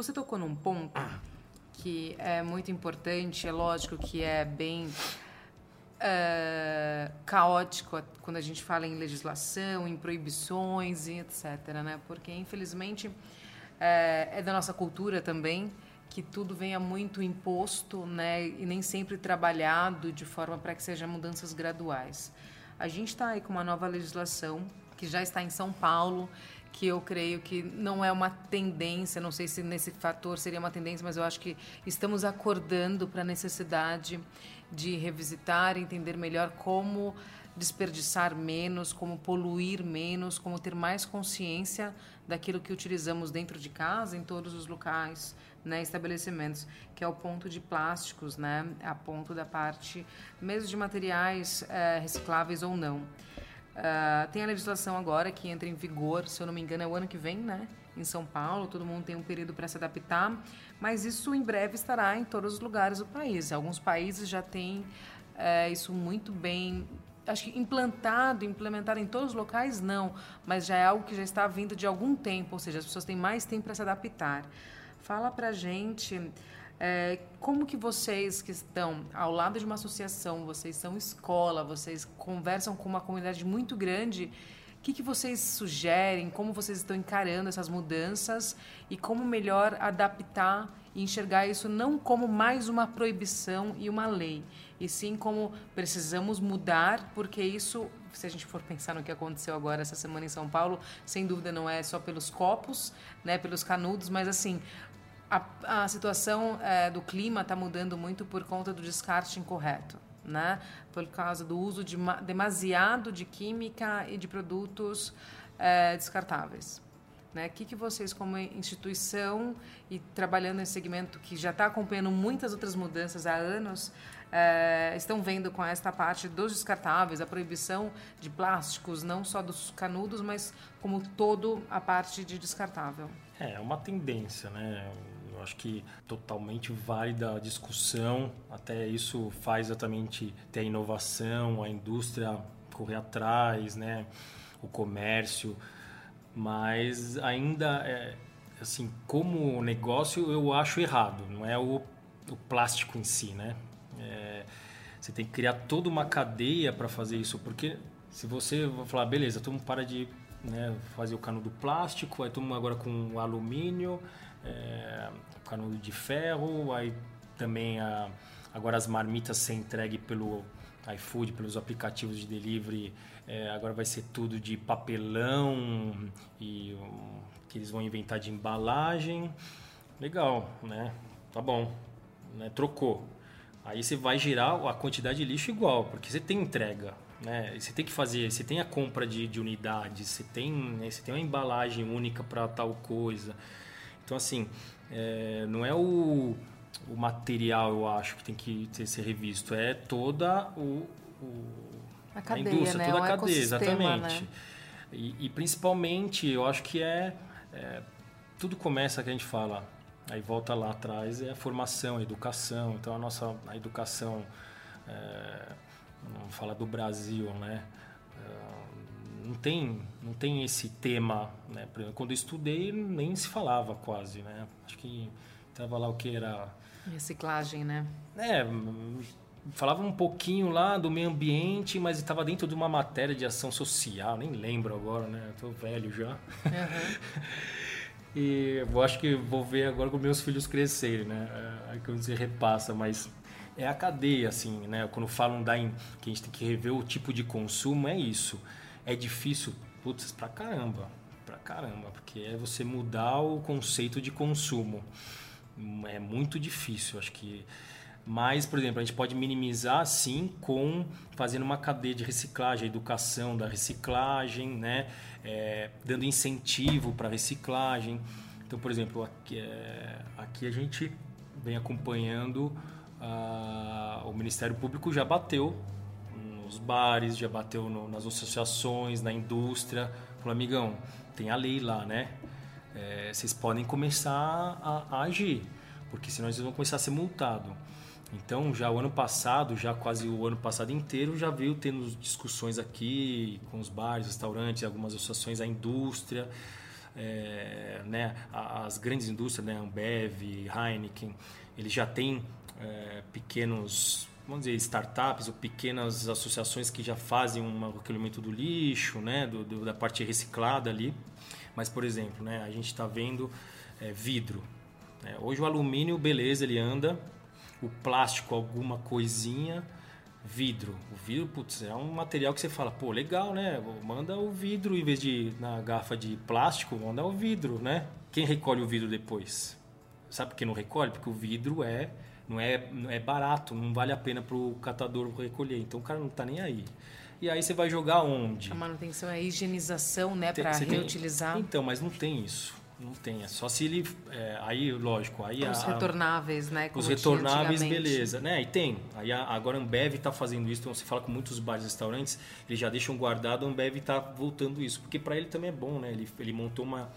Você tocou num ponto que é muito importante, é lógico que é bem uh, caótico quando a gente fala em legislação, em proibições e etc. Né? Porque, infelizmente, é, é da nossa cultura também que tudo venha muito imposto né? e nem sempre trabalhado de forma para que sejam mudanças graduais. A gente está aí com uma nova legislação que já está em São Paulo, que eu creio que não é uma tendência, não sei se nesse fator seria uma tendência, mas eu acho que estamos acordando para a necessidade de revisitar, entender melhor como desperdiçar menos, como poluir menos, como ter mais consciência daquilo que utilizamos dentro de casa, em todos os locais, né, estabelecimentos, que é o ponto de plásticos, né, a ponto da parte mesmo de materiais é, recicláveis ou não. Uh, tem a legislação agora que entra em vigor, se eu não me engano, é o ano que vem, né? Em São Paulo, todo mundo tem um período para se adaptar, mas isso em breve estará em todos os lugares do país. Alguns países já têm uh, isso muito bem, acho que implantado, implementado em todos os locais, não, mas já é algo que já está vindo de algum tempo, ou seja, as pessoas têm mais tempo para se adaptar. Fala para gente é, como que vocês que estão ao lado de uma associação, vocês são escola, vocês conversam com uma comunidade muito grande, o que, que vocês sugerem, como vocês estão encarando essas mudanças e como melhor adaptar e enxergar isso não como mais uma proibição e uma lei, e sim como precisamos mudar, porque isso, se a gente for pensar no que aconteceu agora essa semana em São Paulo, sem dúvida não é só pelos copos, né, pelos canudos, mas assim, a, a situação é, do clima está mudando muito por conta do descarte incorreto, né? Por causa do uso de demasiado de química e de produtos é, descartáveis. Né? O que, que vocês, como instituição e trabalhando nesse segmento que já está acompanhando muitas outras mudanças há anos, é, estão vendo com esta parte dos descartáveis, a proibição de plásticos, não só dos canudos, mas como todo a parte de descartável? É, uma tendência, né? Eu acho que totalmente válida a discussão, até isso faz exatamente ter a inovação, a indústria correr atrás, né? o comércio, mas ainda, é, assim, como negócio eu acho errado, não é o, o plástico em si, né? É, você tem que criar toda uma cadeia para fazer isso, porque se você falar, beleza, todo mundo para de né, fazer o canudo plástico, aí todo mundo agora com alumínio, é, canudo de ferro, aí também a, agora as marmitas ser entregue pelo iFood, pelos aplicativos de delivery, é, agora vai ser tudo de papelão e um, que eles vão inventar de embalagem. Legal, né? Tá bom, né? Trocou. Aí você vai girar a quantidade de lixo igual, porque você tem entrega, né? Você tem que fazer, você tem a compra de, de unidades, você tem, né? você tem uma embalagem única para tal coisa. Então assim, é, não é o, o material, eu acho, que tem que ter, ser revisto, é toda o, o a, cadeia, a indústria, né? toda a cadeia, exatamente. Né? E, e, principalmente, eu acho que é, é, tudo começa que a gente fala, aí volta lá atrás, é a formação, a educação. Então a nossa a educação, é, vamos falar do Brasil, né? É, não tem, não tem esse tema, né? Quando eu estudei nem se falava quase, né? Acho que tava lá o que era reciclagem, né? É, falava um pouquinho lá do meio ambiente, mas estava dentro de uma matéria de ação social, nem lembro agora, né? Estou velho já. Uhum. e eu acho que vou ver agora com meus filhos crescerem, né? Aí que você repassa, mas é a cadeia, assim, né? Quando falam da in... que a gente tem que rever o tipo de consumo, é isso. É difícil, putz, pra caramba, pra caramba, porque é você mudar o conceito de consumo. É muito difícil, acho que mas, por exemplo, a gente pode minimizar sim com fazendo uma cadeia de reciclagem, educação da reciclagem, né? É, dando incentivo para reciclagem. Então, por exemplo, aqui, é, aqui a gente vem acompanhando uh, o Ministério Público já bateu nos bares, já bateu no, nas associações, na indústria. Falou, amigão, tem a lei lá, né? É, vocês podem começar a, a agir, porque senão vocês vão começar a ser multados. Então, já o ano passado, já quase o ano passado inteiro, já veio tendo discussões aqui com os bares, restaurantes, algumas associações, a indústria. é, né, as grandes indústrias, né, Ambev, Heineken, eles já têm é, pequenos vamos dizer, startups ou pequenas associações que já fazem um recolhimento do lixo, né, do, do, da parte reciclada ali. Mas, por exemplo, né, a gente está vendo é, vidro. Né? Hoje o alumínio, beleza, ele anda. O plástico, alguma coisinha. Vidro. O vidro, putz, é um material que você fala, pô, legal, né? Manda o vidro em vez de na garrafa de plástico, manda o vidro, né? Quem recolhe o vidro depois? Sabe por que não recolhe? Porque o vidro é não é, não é barato, não vale a pena para o catador recolher. Então o cara não está nem aí. E aí você vai jogar onde? A manutenção é a higienização, né, para reutilizar. Tem, então, mas não tem isso. Não tem. É só se ele. É, aí, lógico. Aí os a, retornáveis, né? Os retornáveis, beleza. Né? E tem. Aí a, agora a Ambev está fazendo isso. Então você fala com muitos bares e restaurantes, eles já deixam guardado, a Ambev está voltando isso. Porque para ele também é bom, né? Ele, ele montou uma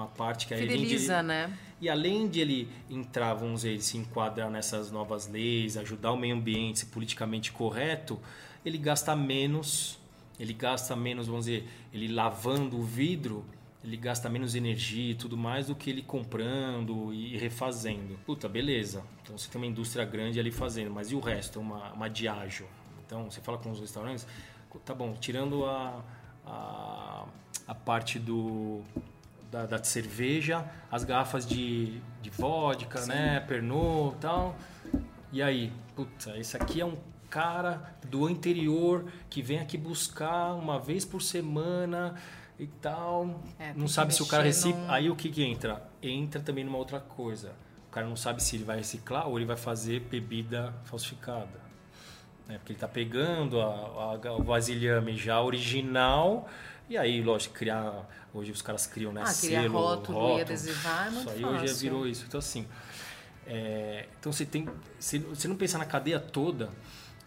uma parte que Fideliza, ele, né? E além de ele entrar, vamos dizer, se enquadrar nessas novas leis, ajudar o meio ambiente, ser politicamente correto, ele gasta menos, ele gasta menos, vamos dizer, ele lavando o vidro, ele gasta menos energia e tudo mais do que ele comprando e refazendo. Puta, beleza. Então você tem uma indústria grande ali fazendo, mas e o resto? Uma, uma diágio. Então você fala com os restaurantes, tá bom, tirando a, a, a parte do da, da cerveja, as garrafas de, de vodka, Sim. né? Pernod e tal. E aí, puta, esse aqui é um cara do interior que vem aqui buscar uma vez por semana e tal. É, não sabe se o cara recicla. Num... Aí o que, que entra? Entra também numa outra coisa. O cara não sabe se ele vai reciclar ou ele vai fazer bebida falsificada. Né? Porque ele está pegando a, a, o vasilhame já original e aí, lógico, criar. Hoje os caras criam, né? Ah, criar selo, rótulo, rótulo e adesivar é muito Isso aí fácil. hoje já virou isso. Então, assim. É, então você tem. Se você não pensar na cadeia toda.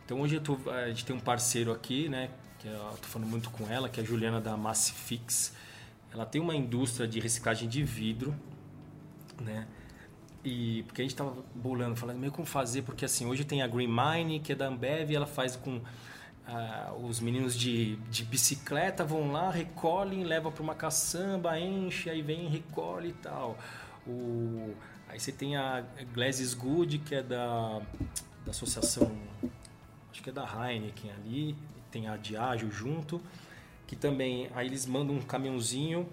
Então hoje tô, a gente tem um parceiro aqui, né? Que eu tô falando muito com ela, que é a Juliana da Massifix. Ela tem uma indústria de reciclagem de vidro, né? E porque a gente tava bolando, falando meio como fazer, porque assim, hoje tem a Green Mine, que é da Ambev, e ela faz com ah, os meninos de, de bicicleta vão lá, recolhem, levam para uma caçamba, enche, aí vem recolhe e tal. O, aí você tem a Glasses Good, que é da, da associação, acho que é da Heineken ali, tem a Diageo junto, que também, aí eles mandam um caminhãozinho,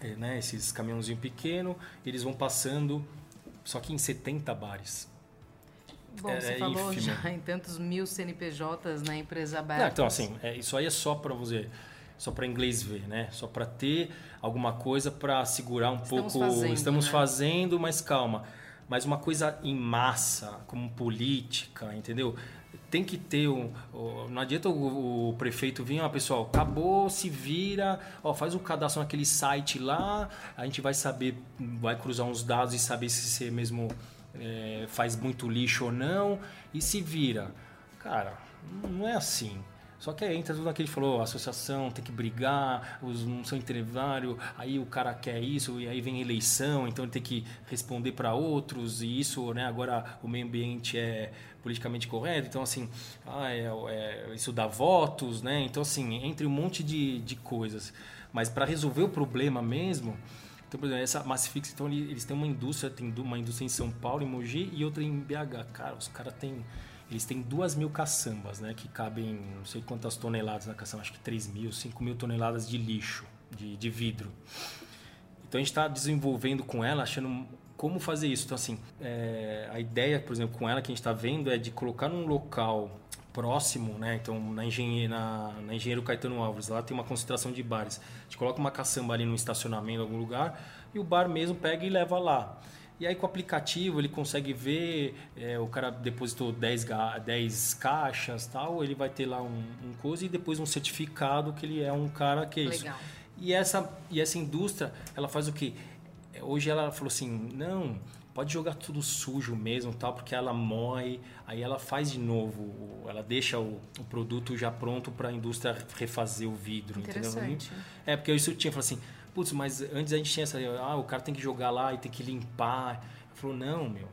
é, né, esses caminhãozinho pequeno, eles vão passando, só que em 70 bares. Bom, é, você é falou ínfimo. já em tantos mil CNPJs na empresa aberta. Não, então, assim, é, isso aí é só para você só para inglês ver, né? Só para ter alguma coisa para segurar um Estamos pouco. Fazendo, Estamos né? fazendo, mas calma. Mas uma coisa em massa, como política, entendeu? Tem que ter um. Não adianta o, o prefeito vir, ó, pessoal, acabou, se vira, ó, faz o cadastro naquele site lá, a gente vai saber, vai cruzar uns dados e saber se você mesmo é, faz muito lixo ou não e se vira. Cara, não é assim. Só que aí entra tudo aquilo que falou, a associação tem que brigar, os não são intervário, aí o cara quer isso, e aí vem eleição, então ele tem que responder para outros, e isso, né, agora o meio ambiente é politicamente correto, então assim, ah, é, é, isso dá votos, né? Então assim, entre um monte de, de coisas. Mas para resolver o problema mesmo, então, por exemplo, essa Massifix, então, eles têm uma indústria, tem uma indústria em São Paulo, em Mogi, e outra em BH. Cara, os caras têm... Eles têm duas mil caçambas, né? Que cabem não sei quantas toneladas na caçamba, acho que 3 mil, 5 mil toneladas de lixo, de, de vidro. Então a gente está desenvolvendo com ela, achando como fazer isso. Então, assim, é, a ideia, por exemplo, com ela que a gente está vendo é de colocar num local próximo, né? Então, na, engenheiro, na, na Engenheiro Caetano Alves, lá tem uma concentração de bares. A gente coloca uma caçamba ali no estacionamento, em algum lugar, e o bar mesmo pega e leva lá. E aí com o aplicativo ele consegue ver, é, o cara depositou 10, 10 caixas tal, ele vai ter lá um, um coisa e depois um certificado que ele é um cara que é isso. Legal. E essa, e essa indústria, ela faz o quê? Hoje ela falou assim, não, pode jogar tudo sujo mesmo, tal, porque ela moe, aí ela faz de novo, ela deixa o, o produto já pronto para a indústria refazer o vidro, entendeu? É, porque isso tinha falado assim, putz, mas antes a gente tinha essa, ah, o cara tem que jogar lá e tem que limpar. Falou, não, meu,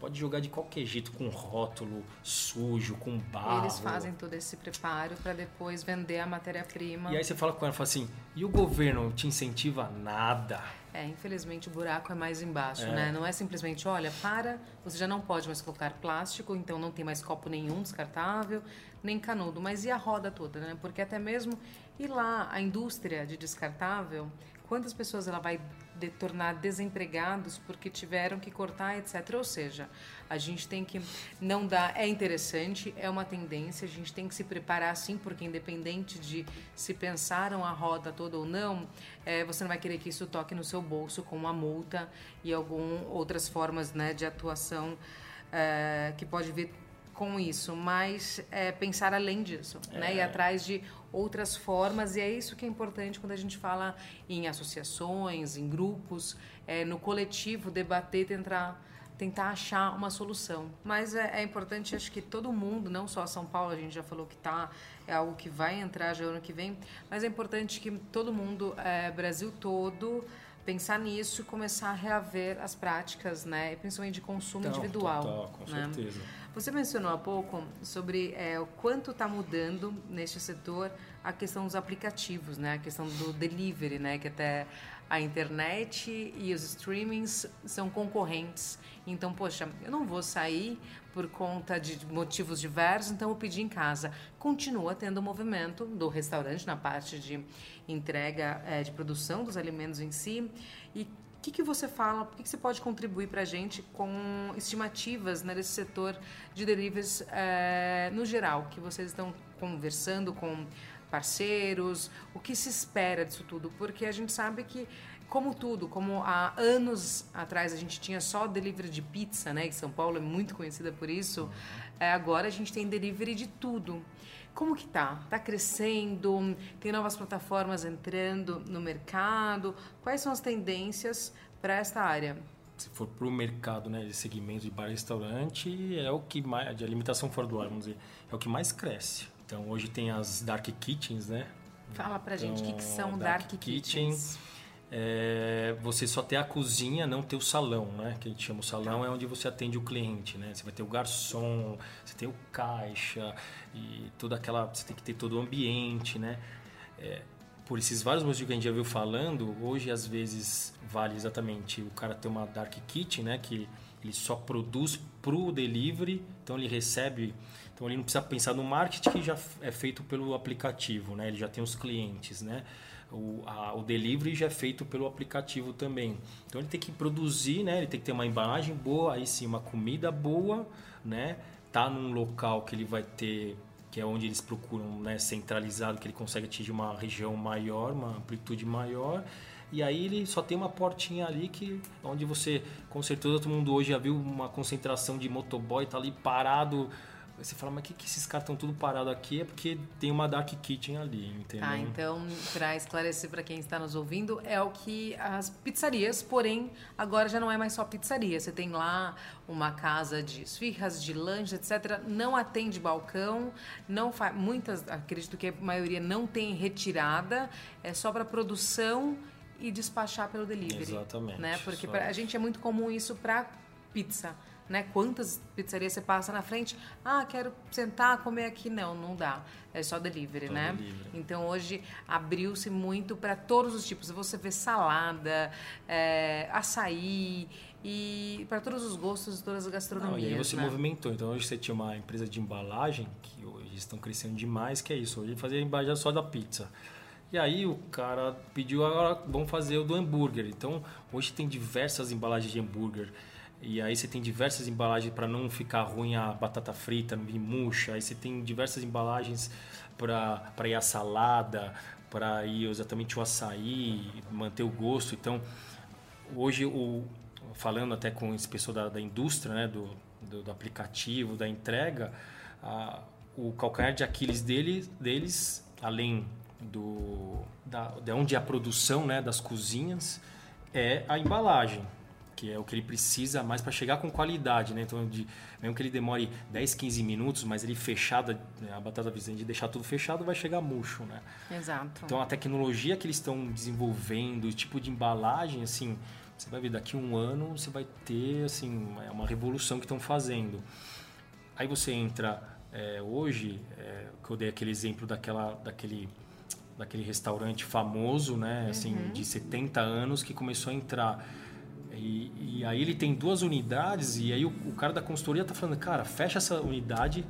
pode jogar de qualquer jeito, com rótulo sujo, com barro. Eles fazem todo esse preparo para depois vender a matéria-prima. E aí você fala com ela, fala assim, e o governo te incentiva nada? É, infelizmente o buraco é mais embaixo, é. né? Não é simplesmente, olha, para, você já não pode mais colocar plástico, então não tem mais copo nenhum descartável, nem canudo. Mas e a roda toda, né? Porque até mesmo ir lá, a indústria de descartável, quantas pessoas ela vai de tornar desempregados porque tiveram que cortar, etc. Ou seja, a gente tem que não dar. É interessante, é uma tendência, a gente tem que se preparar sim, porque independente de se pensaram a roda toda ou não, é, você não vai querer que isso toque no seu bolso com uma multa e algumas outras formas né, de atuação é, que pode vir com isso, mas é, pensar além disso, é. né? Ir atrás de outras formas e é isso que é importante quando a gente fala em associações, em grupos, é, no coletivo debater, tentar tentar achar uma solução. Mas é, é, importante, acho que todo mundo, não só São Paulo, a gente já falou que tá, é algo que vai entrar já ano que vem, mas é importante que todo mundo, é, Brasil todo, pensar nisso e começar a reaver as práticas, né? Principalmente de consumo então, individual. Total, com né? certeza. Você mencionou há pouco sobre é, o quanto está mudando neste setor a questão dos aplicativos, né? A questão do delivery, né? Que até a internet e os streamings são concorrentes. Então, poxa, eu não vou sair por conta de motivos diversos, então eu pedi em casa. Continua tendo o movimento do restaurante na parte de entrega, é, de produção dos alimentos em si. E o que, que você fala, o que, que você pode contribuir para a gente com estimativas né, nesse setor de deliveries é, no geral, que vocês estão conversando com parceiros, o que se espera disso tudo? Porque a gente sabe que como tudo, como há anos atrás a gente tinha só delivery de pizza, né? Que São Paulo é muito conhecida por isso. É, agora a gente tem delivery de tudo. Como que tá? Tá crescendo? Tem novas plataformas entrando no mercado? Quais são as tendências para esta área? Se for para o mercado, né, de segmento de bar e restaurante, é o que mais de alimentação fora do ar, vamos dizer, é o que mais cresce. Então hoje tem as dark kitchens, né? Fala pra gente o que, que são então, dark, dark kitchens é, você só ter a cozinha, não ter o salão, né? Que a gente chama o salão é onde você atende o cliente, né? Você vai ter o garçom, você tem o caixa e toda aquela, você tem que ter todo o ambiente, né? É, por esses vários motivos que a gente já viu falando, hoje às vezes vale exatamente o cara ter uma dark kitchen, né? Que ele só produz pro delivery, então ele recebe, então ele não precisa pensar no marketing que já é feito pelo aplicativo, né? Ele já tem os clientes, né? O, a, o delivery já é feito pelo aplicativo também. Então ele tem que produzir, né? Ele tem que ter uma embalagem boa, aí sim uma comida boa, né? Tá num local que ele vai ter que é onde eles procuram, né, centralizado, que ele consegue atingir uma região maior, uma amplitude maior. E aí ele só tem uma portinha ali que onde você, com certeza todo mundo hoje já viu uma concentração de motoboy tá ali parado você fala, mas que, que esses caras estão tudo parados aqui? É porque tem uma Dark Kitchen ali, entendeu? Tá, então, para esclarecer para quem está nos ouvindo, é o que as pizzarias, porém, agora já não é mais só pizzaria. Você tem lá uma casa de esfirras, de lanche, etc. Não atende balcão, não faz. Muitas, acredito que a maioria não tem retirada, é só para produção e despachar pelo delivery. Exatamente. Né? Porque pra, a gente é muito comum isso para pizza né? Quantas pizzarias você passa na frente? Ah, quero sentar, comer aqui. Não, não dá. É só delivery, só né? Delivery. Então hoje abriu-se muito para todos os tipos. Você vê salada, é, açaí e para todos os gostos, todas as gastronomias. Não, e aí você né? movimentou. Então hoje você tinha uma empresa de embalagem que hoje estão crescendo demais, que é isso. Hoje fazia embalagem só da pizza. E aí o cara pediu agora vamos fazer o do hambúrguer. Então hoje tem diversas embalagens de hambúrguer. E aí você tem diversas embalagens para não ficar ruim a batata frita, murcha. Aí você tem diversas embalagens para ir a salada, para ir exatamente o açaí, manter o gosto. Então, hoje, o, falando até com esse pessoal da, da indústria, né, do, do, do aplicativo, da entrega, a, o calcanhar de Aquiles deles, deles além do, da, de onde é a produção né, das cozinhas, é a embalagem que é o que ele precisa mais para chegar com qualidade, né? Então, de, mesmo que ele demore 10, 15 minutos, mas ele fechada, né? a batata de deixar tudo fechado, vai chegar murcho, né? Exato. Então, a tecnologia que eles estão desenvolvendo, o tipo de embalagem, assim, Você vai ver daqui a um ano você vai ter assim é uma revolução que estão fazendo. Aí você entra é, hoje, é, que eu dei aquele exemplo daquela, daquele, daquele restaurante famoso, né, assim, uhum. de 70 anos que começou a entrar. E, e, aí ele tem duas unidades e aí o, o cara da consultoria está falando, cara, fecha essa unidade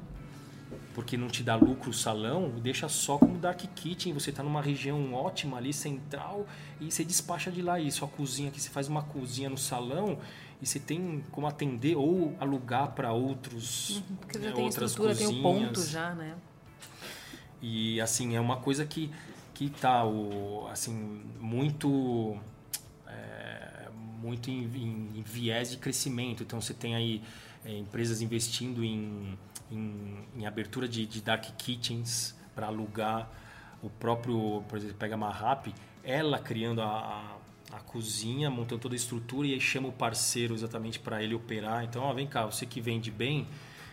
porque não te dá lucro o salão, deixa só como dark kitchen, você está numa região ótima ali, central, e você despacha de lá isso, a cozinha que você faz uma cozinha no salão e você tem como atender ou alugar para outros uhum, porque já né, tem outras estrutura, cozinhas. tem um ponto já, né? E assim, é uma coisa que que tá o assim muito muito em, em, em, viés de crescimento. Então você tem aí é, empresas investindo em em, em abertura de, de, dark kitchens para alugar. O próprio, por exemplo, pega a Mahap, ela criando a, a, a, cozinha, montando toda a estrutura e aí chama o parceiro exatamente para ele operar. Então, ó, vem cá, você que vende bem,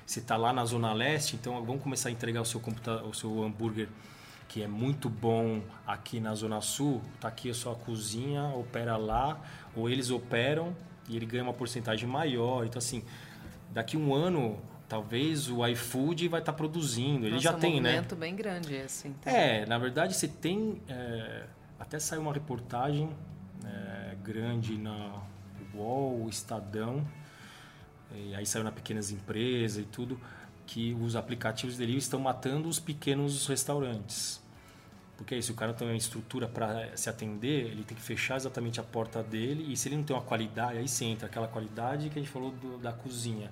você está lá na Zona Leste, então vamos começar a entregar o seu, o seu hambúrguer que é muito bom aqui na Zona Sul, tá aqui a sua cozinha, opera lá, ou eles operam e ele ganha uma porcentagem maior. Então, assim, daqui um ano talvez o iFood vai estar tá produzindo. Ele Nossa, já um tem, né? É um movimento bem grande esse. Então. É, na verdade você tem. É, até saiu uma reportagem é, grande na UOL, Estadão, e aí saiu na Pequenas Empresas e tudo, que os aplicativos dele estão matando os pequenos restaurantes. Porque é isso, o cara tem uma estrutura para se atender, ele tem que fechar exatamente a porta dele, e se ele não tem uma qualidade, aí sim entra aquela qualidade que a gente falou do, da cozinha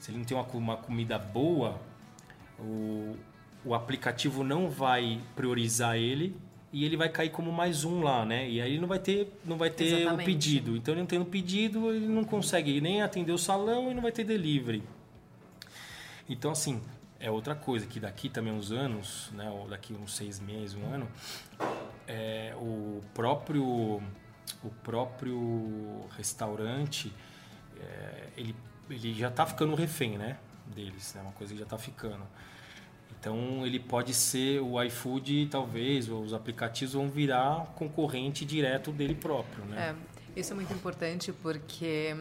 se ele não tem uma, uma comida boa, o, o aplicativo não vai priorizar ele e ele vai cair como mais um lá, né? E aí não vai ter, não vai ter o pedido. Então ele não tendo pedido, ele não consegue nem atender o salão e não vai ter delivery. Então assim, é outra coisa que daqui também uns anos, né? Ou daqui uns seis meses, um ano, é, o próprio o próprio restaurante é, ele ele já está ficando refém, né? Deles, é né? uma coisa que já está ficando. Então ele pode ser o iFood, talvez, ou os aplicativos vão virar concorrente direto dele próprio, né? É, isso é muito importante porque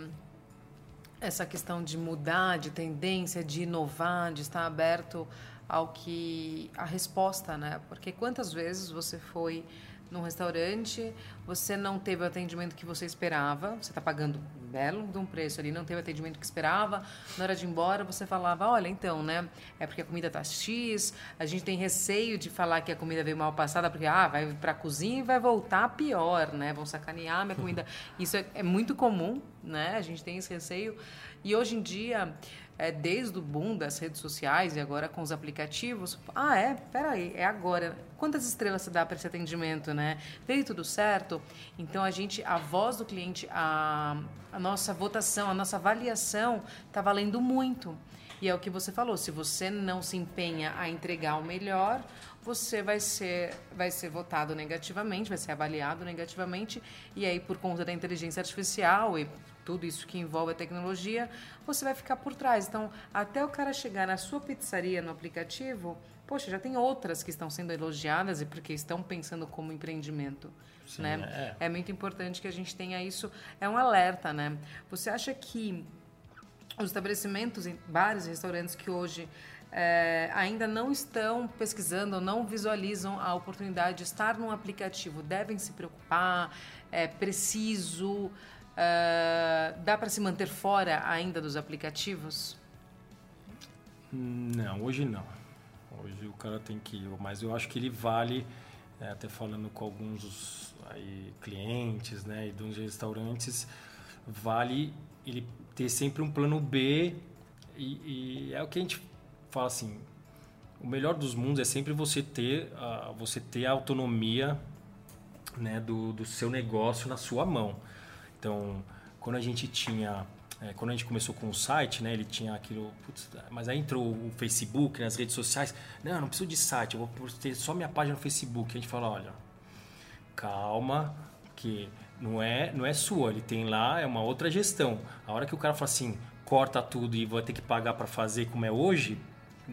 essa questão de mudar, de tendência, de inovar, de estar aberto ao que a resposta, né? Porque quantas vezes você foi num restaurante, você não teve o atendimento que você esperava, você está pagando um belo de um preço ali, não teve o atendimento que esperava, na hora de ir embora você falava, olha, então, né, é porque a comida está X, a gente tem receio de falar que a comida veio mal passada, porque, ah, vai para a cozinha e vai voltar pior, né, vão sacanear minha comida. Isso é, é muito comum, né, a gente tem esse receio, e hoje em dia é, desde o boom das redes sociais e agora com os aplicativos. Ah, é? Peraí, é agora. Quantas estrelas se dá para esse atendimento, né? Veio tudo certo? Então, a gente, a voz do cliente, a, a nossa votação, a nossa avaliação está valendo muito. E é o que você falou, se você não se empenha a entregar o melhor, você vai ser, vai ser votado negativamente, vai ser avaliado negativamente, e aí por conta da inteligência artificial e tudo isso que envolve a tecnologia, você vai ficar por trás. Então, até o cara chegar na sua pizzaria no aplicativo, poxa, já tem outras que estão sendo elogiadas e porque estão pensando como empreendimento. Sim, né? É. é muito importante que a gente tenha isso. É um alerta, né? Você acha que os estabelecimentos, bares e restaurantes que hoje é, ainda não estão pesquisando, não visualizam a oportunidade de estar num aplicativo, devem se preocupar, é preciso. Uh, dá para se manter fora ainda dos aplicativos? Não, hoje não. Hoje o cara tem que ir, mas eu acho que ele vale, é, até falando com alguns aí, clientes né, e dos restaurantes, vale ele ter sempre um plano B e, e, é o que a gente fala assim, o melhor dos mundos é sempre você ter, uh, você ter a autonomia né, do, do seu negócio na sua mão. Então, quando a gente tinha é, quando a gente começou com o site, né, ele tinha aquilo, putz, mas aí entrou o Facebook, né, as redes sociais, não, não preciso de site, eu vou ter só minha página no Facebook. A gente fala, olha, calma, que não é, não é sua, ele tem lá, é uma outra gestão. A hora que o cara fala assim, corta tudo e vai ter que pagar para fazer como é hoje,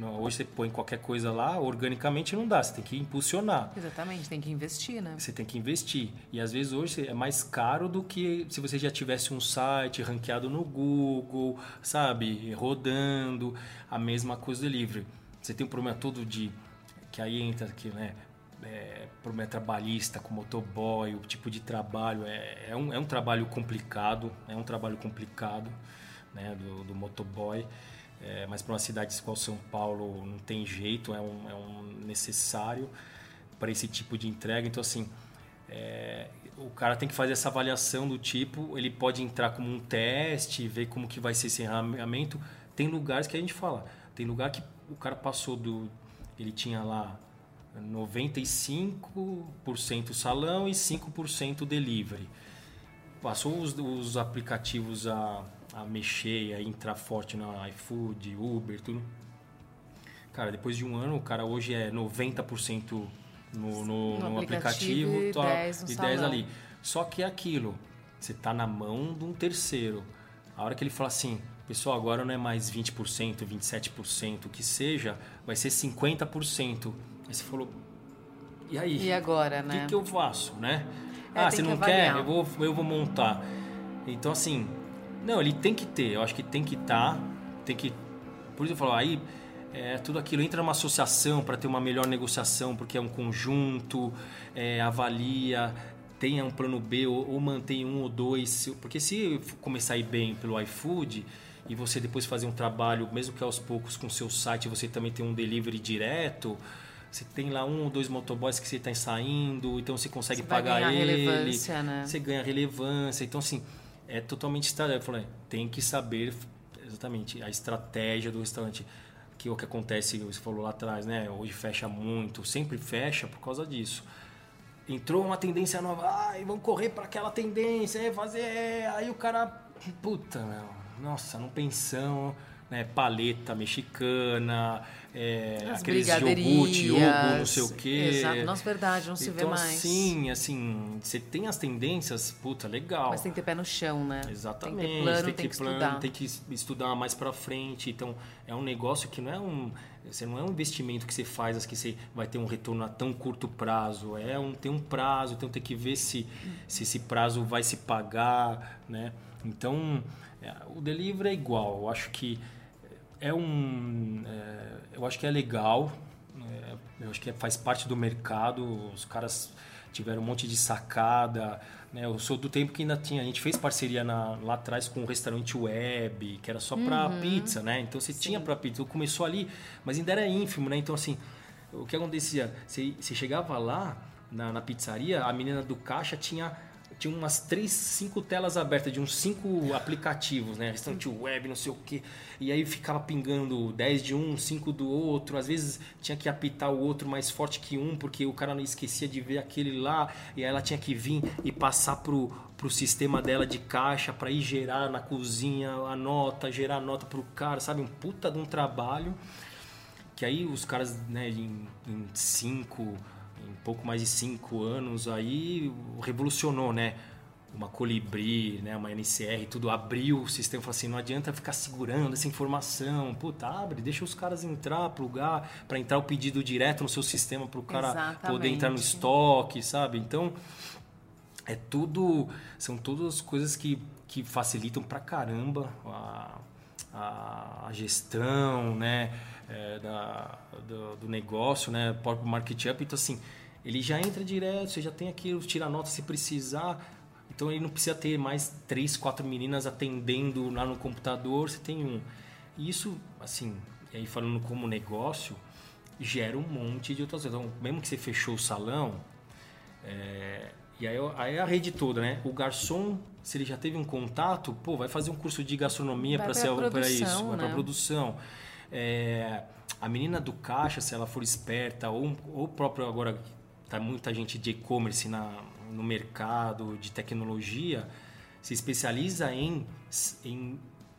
Hoje você põe qualquer coisa lá, organicamente não dá, você tem que impulsionar. Exatamente, tem que investir, né? Você tem que investir. E às vezes hoje é mais caro do que se você já tivesse um site ranqueado no Google, sabe? Rodando, a mesma coisa do delivery. Você tem um problema todo de. que aí entra aqui, né? É, problema trabalhista com motoboy, o tipo de trabalho. É, é, um, é um trabalho complicado, é um trabalho complicado né? do, do motoboy. É, mas para uma cidade como São Paulo não tem jeito, é um, é um necessário para esse tipo de entrega. Então, assim, é, o cara tem que fazer essa avaliação do tipo, ele pode entrar como um teste, ver como que vai ser esse enrameamento. Tem lugares que a gente fala, tem lugar que o cara passou do... Ele tinha lá 95% salão e 5% delivery. Passou os, os aplicativos a a mexer, a entrar forte na iFood, Uber, tudo. Cara, depois de um ano, o cara hoje é 90% no, no, no, no aplicativo, aplicativo tá, e 10 no e 10 salão. ali. Só que é aquilo, você tá na mão de um terceiro. A hora que ele fala assim, pessoal, agora não é mais 20%, 27%, o que seja, vai ser 50%. Aí você falou, e aí? E agora, O né? que, que eu faço, né? É, ah, você que não quer? Eu vou, eu vou montar. Então, assim, não, ele tem que ter. Eu acho que tem que estar. tem que. Por isso eu falo, aí é, tudo aquilo entra numa associação para ter uma melhor negociação, porque é um conjunto, é, avalia, tenha um plano B ou, ou mantém um ou dois. Porque se começar a ir bem pelo iFood e você depois fazer um trabalho, mesmo que aos poucos com seu site, você também tem um delivery direto. Você tem lá um ou dois motoboys que você está saindo, então você consegue Você pagar ele. relevância, né? Você ganha relevância. Então, assim, é totalmente falei, tem que saber exatamente a estratégia do restaurante. Que é o que acontece, você falou lá atrás, né? Hoje fecha muito, sempre fecha por causa disso. Entrou uma tendência nova, ai, vamos correr para aquela tendência, é fazer. é. Aí o cara, puta, meu, nossa, não pensão, né? Paleta mexicana, é, As aqueles iogurte, yogo, não sei o quê. Exato. Nossa, verdade, não se vê então, mais. assim, assim, você tem as tendências, puta, legal. Mas tem que ter pé no chão, né? Exatamente. Tem que ter plano, tem, ter que plano, estudar. tem que estudar mais para frente. Então, é um negócio que não é um, você não é um investimento que você faz, que você vai ter um retorno a tão curto prazo. É um tem um prazo, então tem que ver se, se esse prazo vai se pagar, né? Então, é, o delivery é igual. Eu acho que é um, é, eu acho que é legal. é, eu acho que faz parte do mercado. Os caras tiveram um monte de sacada. Né? Eu sou do tempo que ainda tinha. A gente fez parceria na- lá atrás com um restaurante web, que era só para pizza, né? Então você tinha para pizza. Começou ali, mas ainda era ínfimo, né? Então assim, o que acontecia? Você, você chegava lá na, na pizzaria, a menina do caixa tinha tinha umas três, cinco telas abertas de uns cinco aplicativos, né? Restaurante web, não sei o quê. E aí ficava pingando 10 de um, 5 do outro. Às vezes tinha que apitar o outro mais forte que um, porque o cara não esquecia de ver aquele lá. E aí ela tinha que vir e passar pro, pro sistema dela de caixa para ir gerar na cozinha a nota, gerar a nota pro cara, sabe? Um puta de um trabalho que aí os caras, né, em, em cinco, pouco mais de cinco anos, aí revolucionou, né? Uma Colibri, né, uma NCR, tudo abriu o sistema, falou assim, não adianta ficar segurando essa informação, puta, abre, deixa os caras entrar, plugar, para entrar o pedido direto no seu sistema para o cara poder entrar no Exatamente. estoque, sabe? Então, é tudo, são todas coisas que, que facilitam pra caramba a, a, gestão, né, é, da, do, do negócio, né, o próprio market up. Então, assim, ele já entra direto, você já tem aquilo, tira nota se precisar. Então, ele não precisa ter mais três, quatro meninas atendendo lá no computador, você tem um. E isso, assim, aí falando como negócio, gera um monte de outras coisas. Então, mesmo que você fechou o salão, é, e aí, aí é a rede toda, né? O garçom, se ele já teve um contato, pô, vai fazer um curso de gastronomia para ser para isso, vai para né? produção. É, a menina do caixa, se ela for esperta, ou ou próprio agora tá muita gente de e-commerce no mercado de tecnologia, se especializa em, em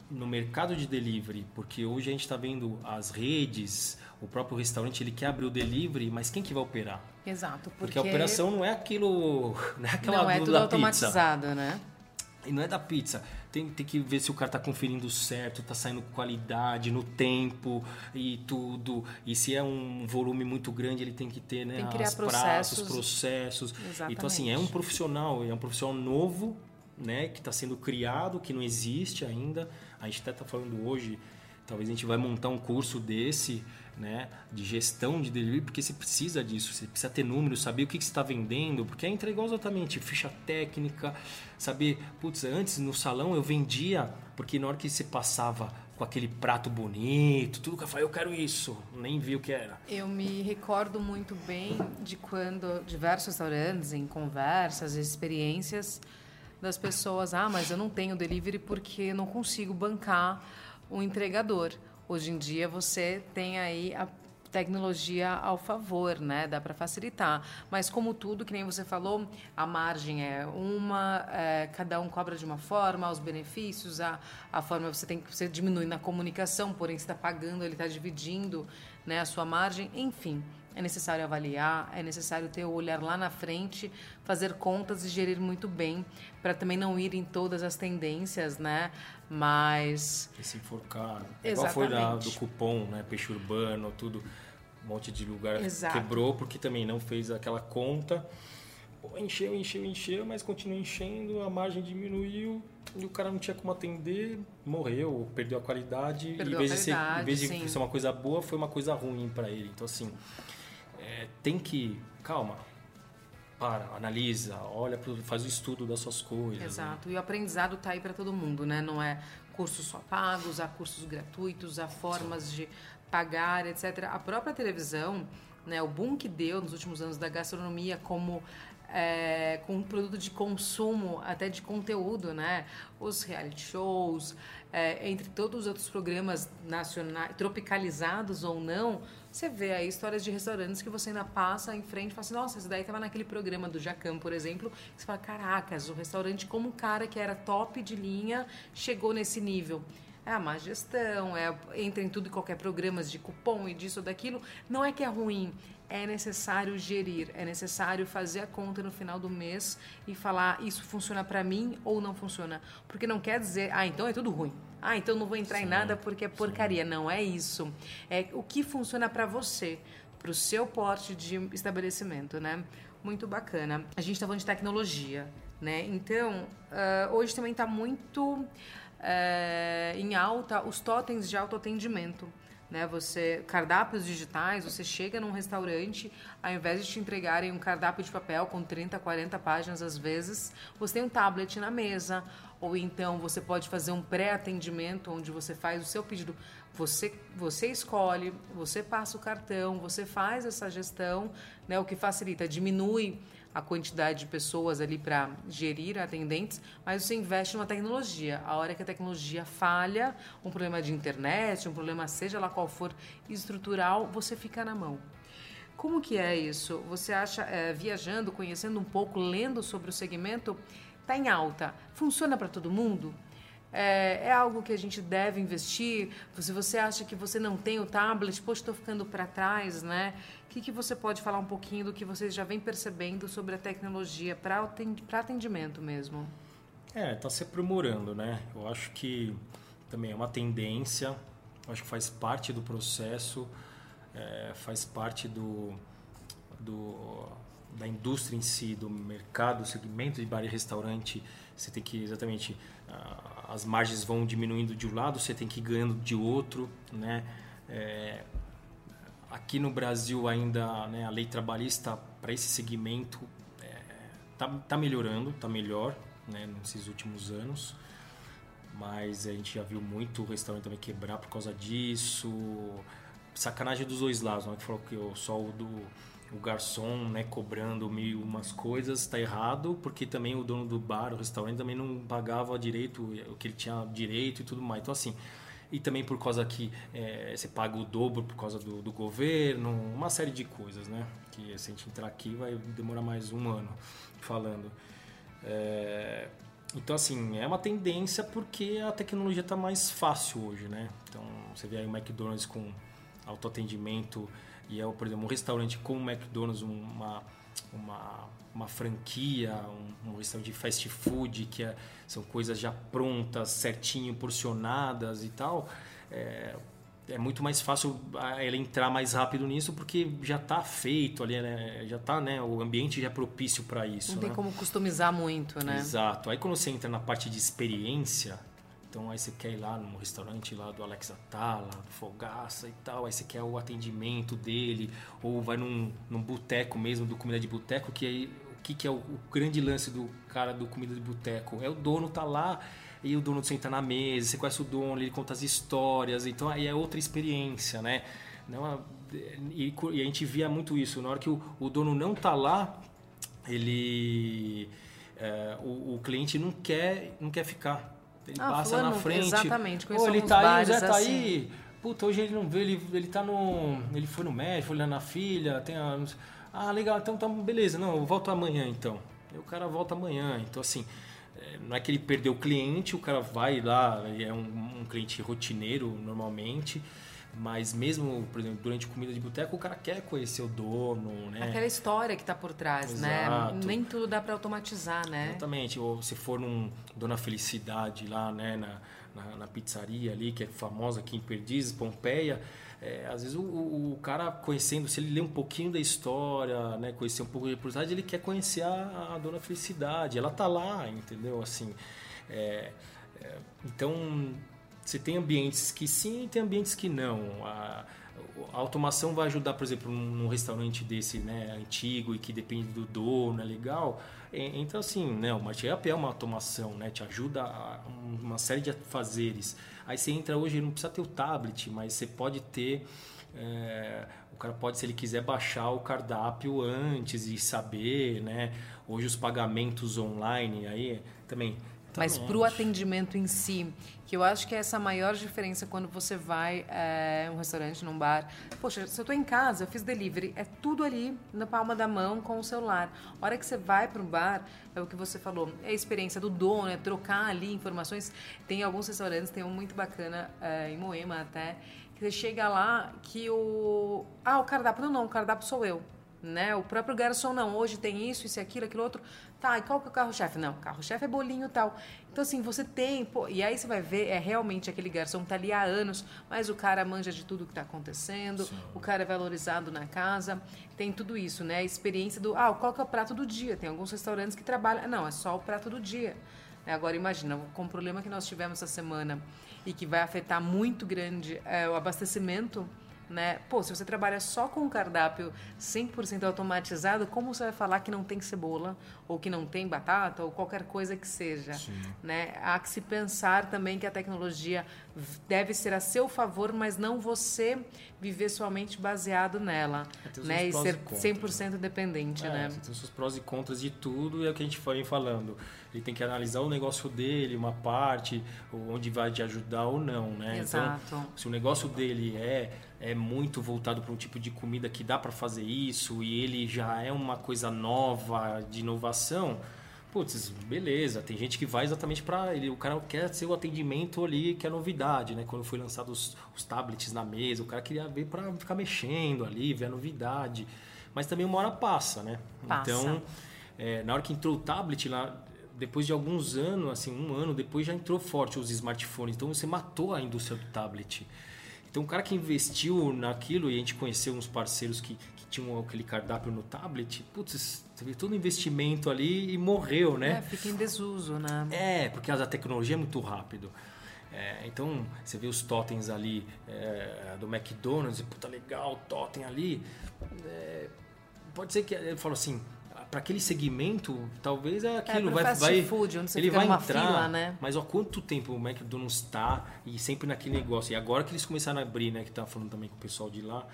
no mercado de delivery, porque hoje a gente está vendo as redes, o próprio restaurante ele quer abrir o delivery, mas quem que vai operar? Exato, porque, Porque, a operação não é aquilo, não é aquela não é do tudo da automatizado, né? pizza. E não é da pizza. Tem, tem que ver se o cara tá conferindo certo, tá saindo qualidade no tempo e tudo. E se é um volume muito grande, ele tem que ter né, tem que as processos. praças, processos. Exatamente. Então, assim, é um profissional, é um profissional novo, né? Que está sendo criado, que não existe ainda. A gente até tá falando hoje, talvez a gente vai montar um curso desse né, de gestão de delivery, porque você precisa disso, você precisa ter números, saber o que, que você está vendendo, porque é entregar exatamente ficha técnica, saber, putz, antes no salão eu vendia, porque na hora que você passava com aquele prato bonito, tudo que eu falei, eu quero isso, nem vi o que era. Eu me recordo muito bem de quando diversos restaurantes, em conversas, experiências das pessoas, ah, mas eu não tenho delivery porque não consigo bancar o entregador. Hoje em dia você tem aí a tecnologia ao favor, né? Dá para facilitar. Mas como tudo, que nem você falou, a margem é uma, é, cada um cobra de uma forma, os benefícios, a, a forma você tem que você diminui na comunicação, porém você está pagando, ele está dividindo, né? A sua margem, enfim. É necessário avaliar, é necessário ter o olhar lá na frente, fazer contas e gerir muito bem, para também não ir em todas as tendências, né? Mas. E se enforcar. É igual foi da, do cupom, né? Peixe urbano, tudo. Um monte de lugar Exato. quebrou porque também não fez aquela conta. Pô, encheu, encheu, encheu, mas continua enchendo, a margem diminuiu e o cara não tinha como atender, morreu, perdeu a qualidade. Perdeu em vez, a qualidade, de, ser, em vez de ser uma coisa boa, foi uma coisa ruim para ele. Então, assim, é, tem que. Calma. Para, analisa, olha, faz o estudo das suas coisas. Né? Exato. Né? E o aprendizado está aí para todo mundo, né? Não é cursos só pagos, há cursos gratuitos, há formas Sim. de pagar, etc. A própria televisão, né, o boom que deu nos últimos anos da gastronomia como é, com um produto de consumo, até de conteúdo, né? Os reality shows, é, entre todos os outros programas nacionais, tropicalizados ou não, você vê aí histórias de restaurantes que você ainda passa em frente e fala assim, nossa, esse daí estava naquele programa do Jacam, por exemplo, você fala, caracas, o restaurante como um cara que era top de linha chegou nesse nível é a má gestão, é, entra em tudo e qualquer programas de cupom e disso ou daquilo. Não é que é ruim, é necessário gerir, é necessário fazer a conta no final do mês e falar isso funciona para mim ou não funciona. Porque não quer dizer, ah, então é tudo ruim. Ah, então não vou entrar sim, em nada porque é porcaria. Sim. Não é isso. É o que funciona para você, para o seu porte de estabelecimento, né? Muito bacana. A gente está falando de tecnologia, né? Então, uh, hoje também está muito é, em alta os totens de autoatendimento. Né, você cardápios digitais, você chega num restaurante, ao invés de te entregarem um cardápio de papel com 30, 40 páginas às vezes, você tem um tablet na mesa, ou então você pode fazer um pré-atendimento onde você faz o seu pedido, você você escolhe, você passa o cartão, você faz essa gestão, né, o que facilita, diminui a quantidade de pessoas ali para gerir atendentes, mas você investe numa tecnologia. A hora que a tecnologia falha, um problema de internet, um problema seja lá qual for estrutural, você fica na mão. Como que é isso? Você acha, é, viajando, conhecendo um pouco, lendo sobre o segmento, está em alta? Funciona para todo mundo? É, é, algo que a gente deve investir? Se você acha que você não tem o tablet, poxa, estou ficando para trás, né? O que, que você pode falar um pouquinho do que você já vem percebendo sobre a tecnologia para atendimento mesmo? É, está se aprimorando, né? Eu acho que também é uma tendência, acho que faz parte do processo, é, faz parte do, do, da indústria em si, do mercado, do segmento de bar e restaurante. Você tem que exatamente as margens vão diminuindo de um lado, você tem que ir ganhando de outro, né? É, aqui no Brasil ainda né, a lei trabalhista para esse segmento está é, tá melhorando, está melhor né, nesses últimos anos, mas a gente já viu muito restaurante também quebrar por causa disso, sacanagem dos dois lados, né? que falou que só o do o garçom né, cobrando mil umas coisas está errado, porque também o dono do bar, o restaurante, também não pagava direito o que ele tinha direito e tudo mais. Então, assim, e também por causa que é, você paga o dobro por causa do, do, governo, uma série de coisas, né? Que se a gente entrar aqui vai demorar mais um ano falando. É, então, assim, é uma tendência porque a tecnologia está mais fácil hoje, né? Então, você vê aí o McDonald's com autoatendimento e é, por exemplo, um restaurante como o McDonald's, uma, uma, uma franquia, um, um restaurante de fast food, que é, são coisas já prontas, certinho, porcionadas e tal, é, é muito mais fácil ele entrar mais rápido nisso porque já está feito ali, né? Já está, né? O ambiente já é propício para isso. Não tem né? como customizar muito, né? Exato. Aí quando você entra na parte de experiência, então aí você quer ir lá no restaurante lá do Alex Atala, do Fogaça e tal, aí você quer o atendimento dele, ou vai num, num boteco mesmo, do comida de boteco, que aí o que, que é o, o grande lance do cara do comida de boteco? É o dono tá lá e o dono senta na mesa, você conhece o dono, ele conta as histórias, então aí é outra experiência, né? Não, e, e a gente via muito isso, na hora que o, o dono não tá lá, ele... É, o, o cliente não quer, não quer ficar ele ah, passa fulano, na frente. Exatamente, Pô, ele tá aí, o Zé tá assim. aí. Puta, hoje ele não veio, ele, ele tá no. Ele foi no médico, foi lá na filha, tem a, Ah, legal, então tá, beleza, não, eu volto amanhã então. E o cara volta amanhã. Então, assim, é, não é que ele perdeu o cliente, o cara vai lá, é um, um cliente rotineiro normalmente. Mas mesmo, por exemplo, durante comida de boteco, o cara quer conhecer o dono, né? Aquela história que está por trás, né? Exato. né? Nem tudo dá para automatizar, né? Exatamente. Ou se for num Dona Felicidade lá, né? Na, na, na pizzaria ali, que é famosa aqui em Perdizes, Pompeia, é, às vezes o, o, o, cara conhecendo, se ele lê um pouquinho da história, né? Conhecer um pouco de curiosidade, ele quer conhecer a, a Dona Felicidade. Ela tá lá, entendeu? Assim, é, é, então você tem ambientes que sim e tem ambientes que não. A, a automação vai ajudar, por exemplo, num restaurante desse né, antigo e que depende do dono, é legal. Então, assim, né, o MartApp é uma automação, né, te ajuda a uma série de fazeres. Aí você entra hoje, não precisa ter o tablet, mas você pode ter. É, o cara pode, se ele quiser, baixar o cardápio antes e saber, né? Hoje os pagamentos online aí também mas para o atendimento em si, que eu acho que é essa maior diferença quando você vai é, um restaurante, num bar. Poxa, se eu estou em casa, eu fiz delivery, é tudo ali na palma da mão com o celular. A hora que você vai para um bar, é o que você falou, é a experiência do dono, é trocar ali informações. Tem alguns restaurantes, tem um muito bacana é, em Moema até, que você chega lá que o... Ah, o cardápio, não, não, o cardápio sou eu né? O próprio garçom não, hoje tem isso, isso, aquilo, aquilo outro. Tá, e qual que é o carro-chefe? Não, carro-chefe é bolinho tal. Então, assim, você tem, pô, e aí você vai ver, é realmente aquele garçom que tá ali há anos, mas o cara manja de tudo que está acontecendo, Sim. o cara é valorizado na casa, tem tudo isso, né? A experiência do, ah, qual que é o prato do dia? Tem alguns restaurantes que trabalham, não, é só o prato do dia. Agora, imagina, com o problema que nós tivemos essa semana e que vai afetar muito grande é, o abastecimento né? Pô, se você trabalha só com um cardápio 100% automatizado, como você vai falar que não tem cebola, ou que não tem batata, ou qualquer coisa que seja? Né? Há que se pensar também que a tecnologia deve ser a seu favor, mas não você viver somente baseado nela, é, né? E ser e 100% né? dependente, é, né? Tem os seus prós e contras de tudo, e é o que a gente foi falando. Ele tem que analisar o negócio dele, uma parte, onde vai te ajudar ou não, né? Então, Exato. Então, se o negócio dele é é muito voltado para um tipo de comida que dá para fazer isso e ele já é uma coisa nova de inovação, putz, beleza. Tem gente que vai exatamente para ele, o cara quer ser o atendimento ali que é novidade, né? Quando foi lançado os, os tablets na mesa, o cara queria ver para ficar mexendo ali, ver a novidade. Mas também uma hora passa, né? Passa. Então, é, na hora que entrou o tablet lá, depois de alguns anos, assim, um ano depois já entrou forte os smartphones. Então você matou a indústria do tablet. Então, o cara que investiu naquilo, e a gente conheceu uns parceiros que, que tinham aquele cardápio no tablet, putz, teve todo o investimento ali e morreu, né? É, fica em desuso, né? É, porque a tecnologia é muito rápido. É, então, você vê os totens ali é, do McDonald's, puta legal, totem ali. É, pode ser que ele falou assim, para aquele segmento, talvez é aquilo. É, vai, vai, food, onde você ele vai entrar, fila, né? mas há quanto tempo o McDonald's está e sempre naquele negócio. E agora que eles começaram a abrir, né? Que tá falando também com o pessoal de lá,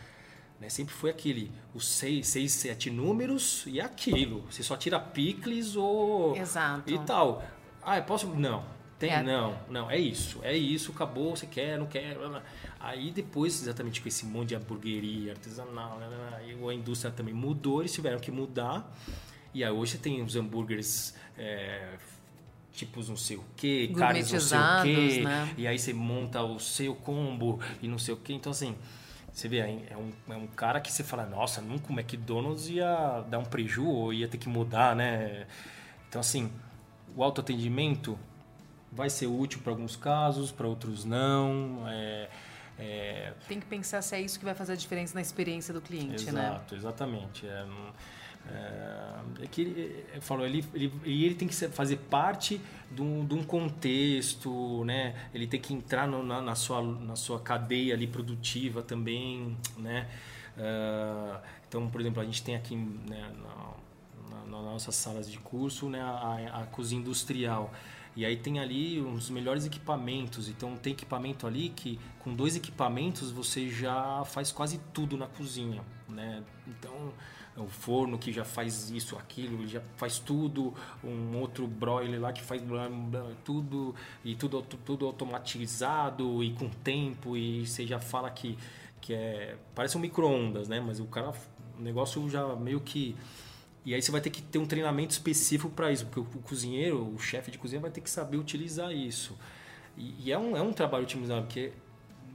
né? Sempre foi aquele, os seis, seis, sete números e aquilo. Você só tira picles ou Exato. e tal. Ah, eu posso? Não. Tem, é. não, não, é isso, é isso, acabou, você quer, não quer. Blá, blá. Aí depois, exatamente com esse monte de hamburgueria artesanal, blá, a indústria também mudou, eles tiveram que mudar. E aí hoje tem os hambúrgueres é, tipos não sei o que, carnes não sei o que, né? e aí você monta o seu combo e não sei o que. Então assim, Você vê, é um, é um cara que você fala, nossa, nunca o McDonald's ia dar um preju ou ia ter que mudar, né? Então, assim, o autoatendimento vai ser útil para alguns casos, para outros não. É, é... Tem que pensar se é isso que vai fazer a diferença na experiência do cliente, Exato, né? Exato, exatamente. É, é, é que ele, falou, ele, ele, ele tem que fazer parte de um, de um contexto, né? Ele tem que entrar no, na, na, sua, na sua cadeia ali produtiva também, né? Uh, então, por exemplo, a gente tem aqui né, na, na, nas nossas salas de curso né, a, a cozinha industrial. E aí tem ali os melhores equipamentos. Então tem equipamento ali que com dois equipamentos você já faz quase tudo na cozinha, né? Então o forno que já faz isso, aquilo, já faz tudo, um outro broiler lá que faz tudo e tudo, tudo automatizado e com tempo e você já fala que, que é parece um micro-ondas, né? Mas o cara, o negócio já meio que e aí você vai ter que ter um treinamento específico para isso, porque o cozinheiro, o chefe de cozinha vai ter que saber utilizar isso. E, e é, um, é um trabalho otimizado, porque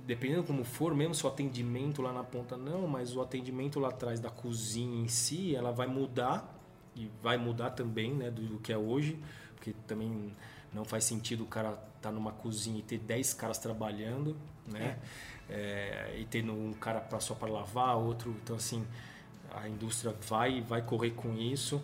dependendo como for, mesmo se o atendimento lá na ponta não, mas o atendimento lá atrás da cozinha em si, ela vai mudar e vai mudar também, né, do, do que é hoje, porque também não faz sentido o cara estar tá numa cozinha e ter 10 caras trabalhando, né? É. É, e ter um cara pra, só para lavar, outro, então assim, a indústria vai vai correr com isso.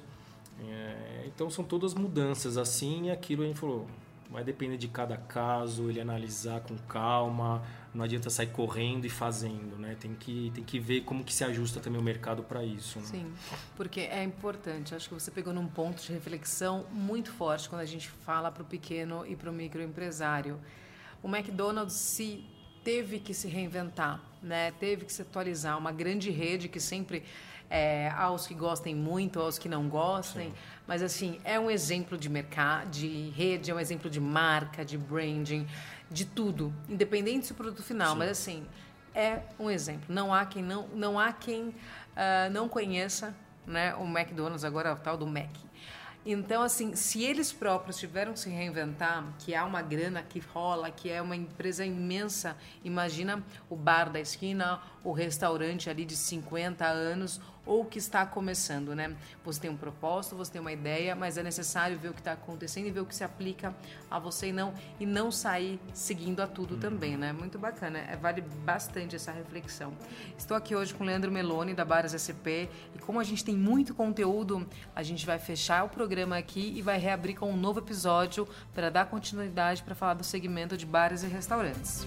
É, então são todas mudanças assim e aquilo a gente falou vai depender de cada caso, ele analisar com calma, não adianta sair correndo e fazendo, né? Tem que, tem que ver como que se ajusta também o mercado para isso. Né? Sim, porque é importante. Acho que você pegou num ponto de reflexão muito forte quando a gente fala para o pequeno e para o microempresário. O McDonald's se teve que se reinventar, né? Teve que se atualizar. Uma grande rede que sempre é, aos que gostem muito, aos que não gostem. Sim. Mas, assim, é um exemplo de mercado, de rede, é um exemplo de marca, de branding, de tudo, independente do produto final. Sim. Mas, assim, é um exemplo. Não há quem não, não, há quem, uh, não conheça né, o McDonald's, agora o tal do Mac. Então, assim, se eles próprios tiveram que se reinventar, que há uma grana que rola, que é uma empresa imensa, imagina o bar da esquina, o restaurante ali de 50 anos, ou que está começando, né? Você tem um propósito, você tem uma ideia, mas é necessário ver o que está acontecendo e ver o que se aplica a você e não e não sair seguindo a tudo uhum. também, né? Muito bacana, é, vale bastante essa reflexão. Estou aqui hoje com o Leandro Meloni da Baras SP e como a gente tem muito conteúdo, a gente vai fechar o programa aqui e vai reabrir com um novo episódio para dar continuidade para falar do segmento de bares e restaurantes.